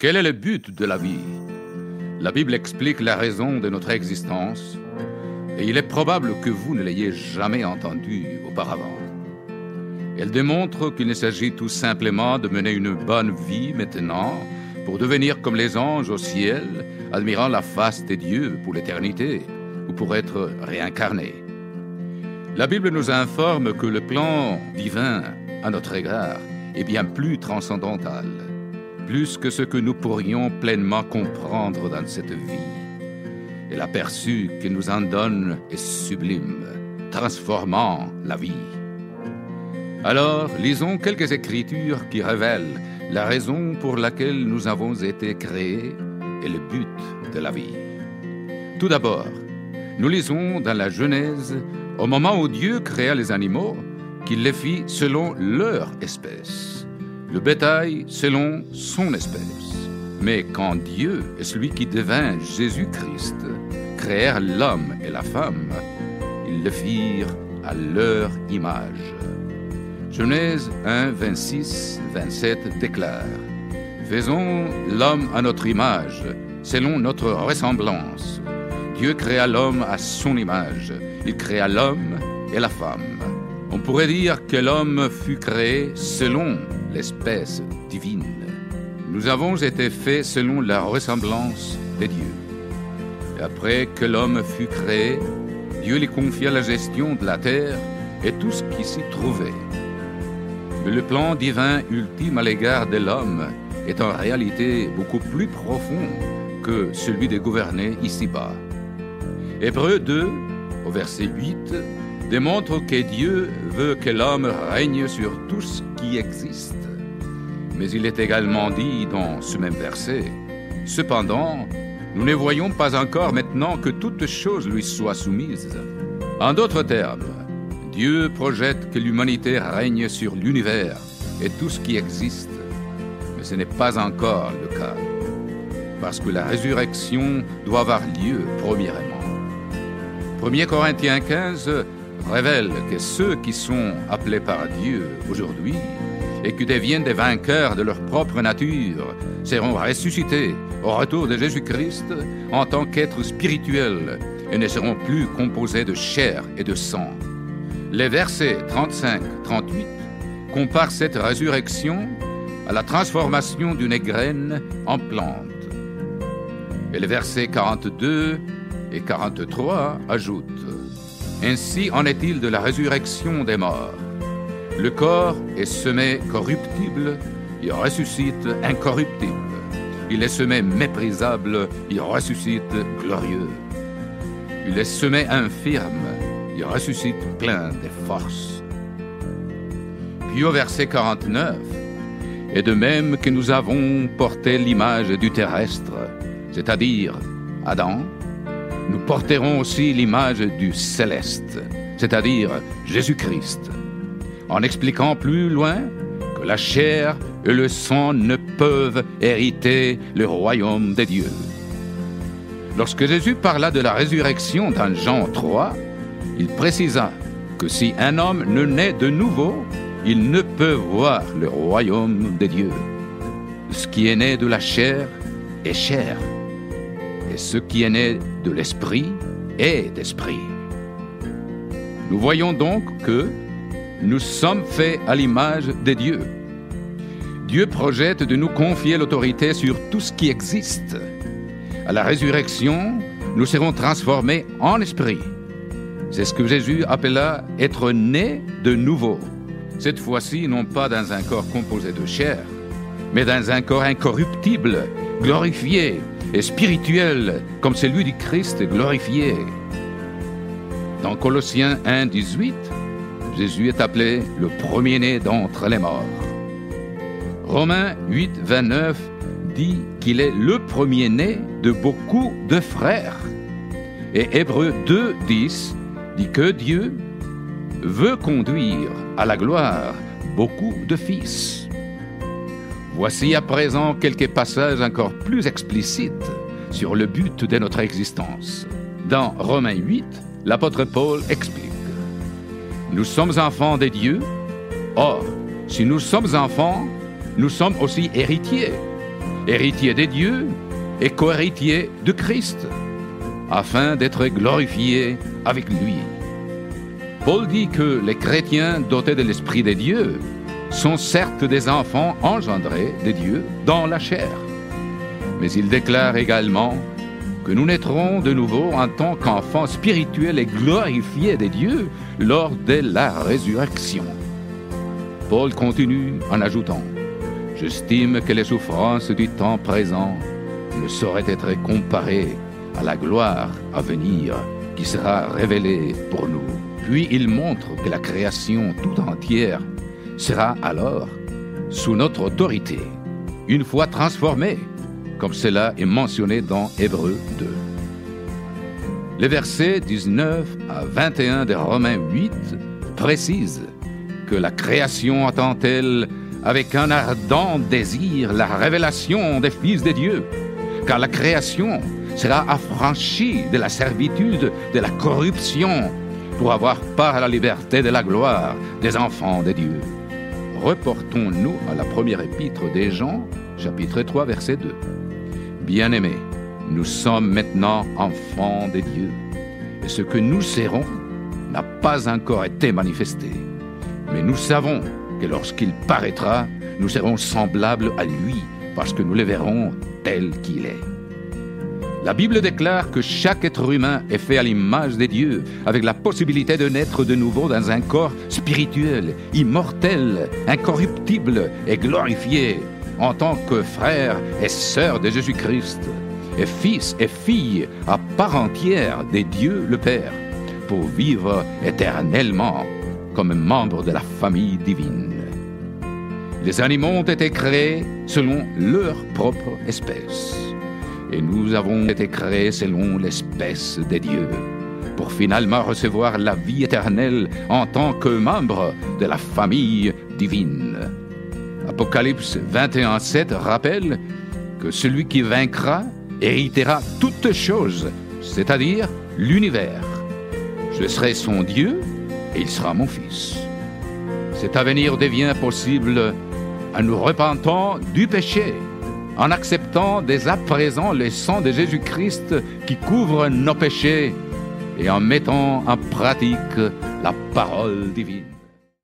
Quel est le but de la vie? La Bible explique la raison de notre existence et il est probable que vous ne l'ayez jamais entendu auparavant. Elle démontre qu'il ne s'agit tout simplement de mener une bonne vie maintenant pour devenir comme les anges au ciel, admirant la face des dieux pour l'éternité ou pour être réincarné. La Bible nous informe que le plan divin à notre égard est bien plus transcendantal plus que ce que nous pourrions pleinement comprendre dans cette vie. Et l'aperçu qu'il nous en donne est sublime, transformant la vie. Alors, lisons quelques écritures qui révèlent la raison pour laquelle nous avons été créés et le but de la vie. Tout d'abord, nous lisons dans la Genèse, au moment où Dieu créa les animaux, qu'il les fit selon leur espèce le bétail selon son espèce. Mais quand Dieu est celui qui devint Jésus-Christ, créèrent l'homme et la femme, ils le firent à leur image. Genèse 1, 26, 27 déclare Faisons l'homme à notre image, selon notre ressemblance. Dieu créa l'homme à son image. Il créa l'homme et la femme. On pourrait dire que l'homme fut créé selon l'espèce divine. Nous avons été faits selon la ressemblance de Dieu. Et après que l'homme fut créé, Dieu lui confia la gestion de la terre et tout ce qui s'y trouvait. Mais le plan divin ultime à l'égard de l'homme est en réalité beaucoup plus profond que celui de gouverner ici-bas. Hébreu 2, au verset 8, démontre que Dieu veut que l'homme règne sur tout ce qui existe. Mais il est également dit dans ce même verset, Cependant, nous ne voyons pas encore maintenant que toutes choses lui soient soumises. En d'autres termes, Dieu projette que l'humanité règne sur l'univers et tout ce qui existe, mais ce n'est pas encore le cas, parce que la résurrection doit avoir lieu premièrement. 1 Corinthiens 15 révèle que ceux qui sont appelés par Dieu aujourd'hui et qui deviennent des vainqueurs de leur propre nature seront ressuscités au retour de Jésus-Christ en tant qu'êtres spirituels et ne seront plus composés de chair et de sang. Les versets 35-38 comparent cette résurrection à la transformation d'une graine en plante. Et les versets 42 et 43 ajoutent Ainsi en est-il de la résurrection des morts. Le corps est semé corruptible, il ressuscite incorruptible. Il est semé méprisable, il ressuscite glorieux. Il est semé infirme, il ressuscite plein de force. Puis au verset 49, et de même que nous avons porté l'image du terrestre, c'est-à-dire Adam, nous porterons aussi l'image du céleste, c'est-à-dire Jésus-Christ, en expliquant plus loin que la chair et le sang ne peuvent hériter le royaume des dieux. Lorsque Jésus parla de la résurrection dans Jean 3, il précisa que si un homme ne naît de nouveau, il ne peut voir le royaume des dieux. Ce qui est né de la chair est chair, et ce qui est né de l'esprit est d'esprit. Nous voyons donc que nous sommes faits à l'image des dieux. Dieu projette de nous confier l'autorité sur tout ce qui existe. À la résurrection, nous serons transformés en esprit. C'est ce que Jésus appela être né de nouveau. Cette fois-ci, non pas dans un corps composé de chair, mais dans un corps incorruptible, glorifié et spirituel comme celui du Christ glorifié. Dans Colossiens 1, 18, Jésus est appelé le premier-né d'entre les morts. Romains 8, 29 dit qu'il est le premier-né de beaucoup de frères. Et Hébreux 2, 10 dit que Dieu veut conduire à la gloire beaucoup de fils. Voici à présent quelques passages encore plus explicites sur le but de notre existence. Dans Romains 8, l'apôtre Paul explique Nous sommes enfants des dieux. Or, si nous sommes enfants, nous sommes aussi héritiers, héritiers des dieux et co-héritiers de Christ, afin d'être glorifiés avec lui. Paul dit que les chrétiens dotés de l'Esprit des dieux sont certes des enfants engendrés des dieux dans la chair. Mais il déclare également que nous naîtrons de nouveau en tant qu'enfants spirituels et glorifiés des dieux lors de la résurrection. Paul continue en ajoutant, J'estime que les souffrances du temps présent ne sauraient être comparées à la gloire à venir qui sera révélée pour nous. Puis il montre que la création tout entière sera alors sous notre autorité, une fois transformée, comme cela est mentionné dans Hébreu 2. Les versets 19 à 21 des Romains 8 précisent que la création attend-elle avec un ardent désir la révélation des fils de Dieu, car la création sera affranchie de la servitude, de la corruption, pour avoir part à la liberté de la gloire des enfants de Dieu. Reportons-nous à la première épître des Jean, chapitre 3, verset 2. Bien-aimés, nous sommes maintenant enfants de Dieu, et ce que nous serons n'a pas encore été manifesté. Mais nous savons que lorsqu'il paraîtra, nous serons semblables à lui, parce que nous le verrons tel qu'il est. La Bible déclare que chaque être humain est fait à l'image des dieux, avec la possibilité de naître de nouveau dans un corps spirituel, immortel, incorruptible et glorifié, en tant que frère et sœur de Jésus-Christ, et fils et fille à part entière des dieux le Père, pour vivre éternellement comme membre de la famille divine. Les animaux ont été créés selon leur propre espèce et nous avons été créés selon l'espèce des dieux, pour finalement recevoir la vie éternelle en tant que membres de la famille divine. Apocalypse 21.7 rappelle que celui qui vaincra héritera toutes choses, c'est-à-dire l'univers. Je serai son Dieu et il sera mon fils. Cet avenir devient possible en nous repentant du péché en acceptant dès à présent le sang de Jésus-Christ qui couvre nos péchés et en mettant en pratique la parole divine.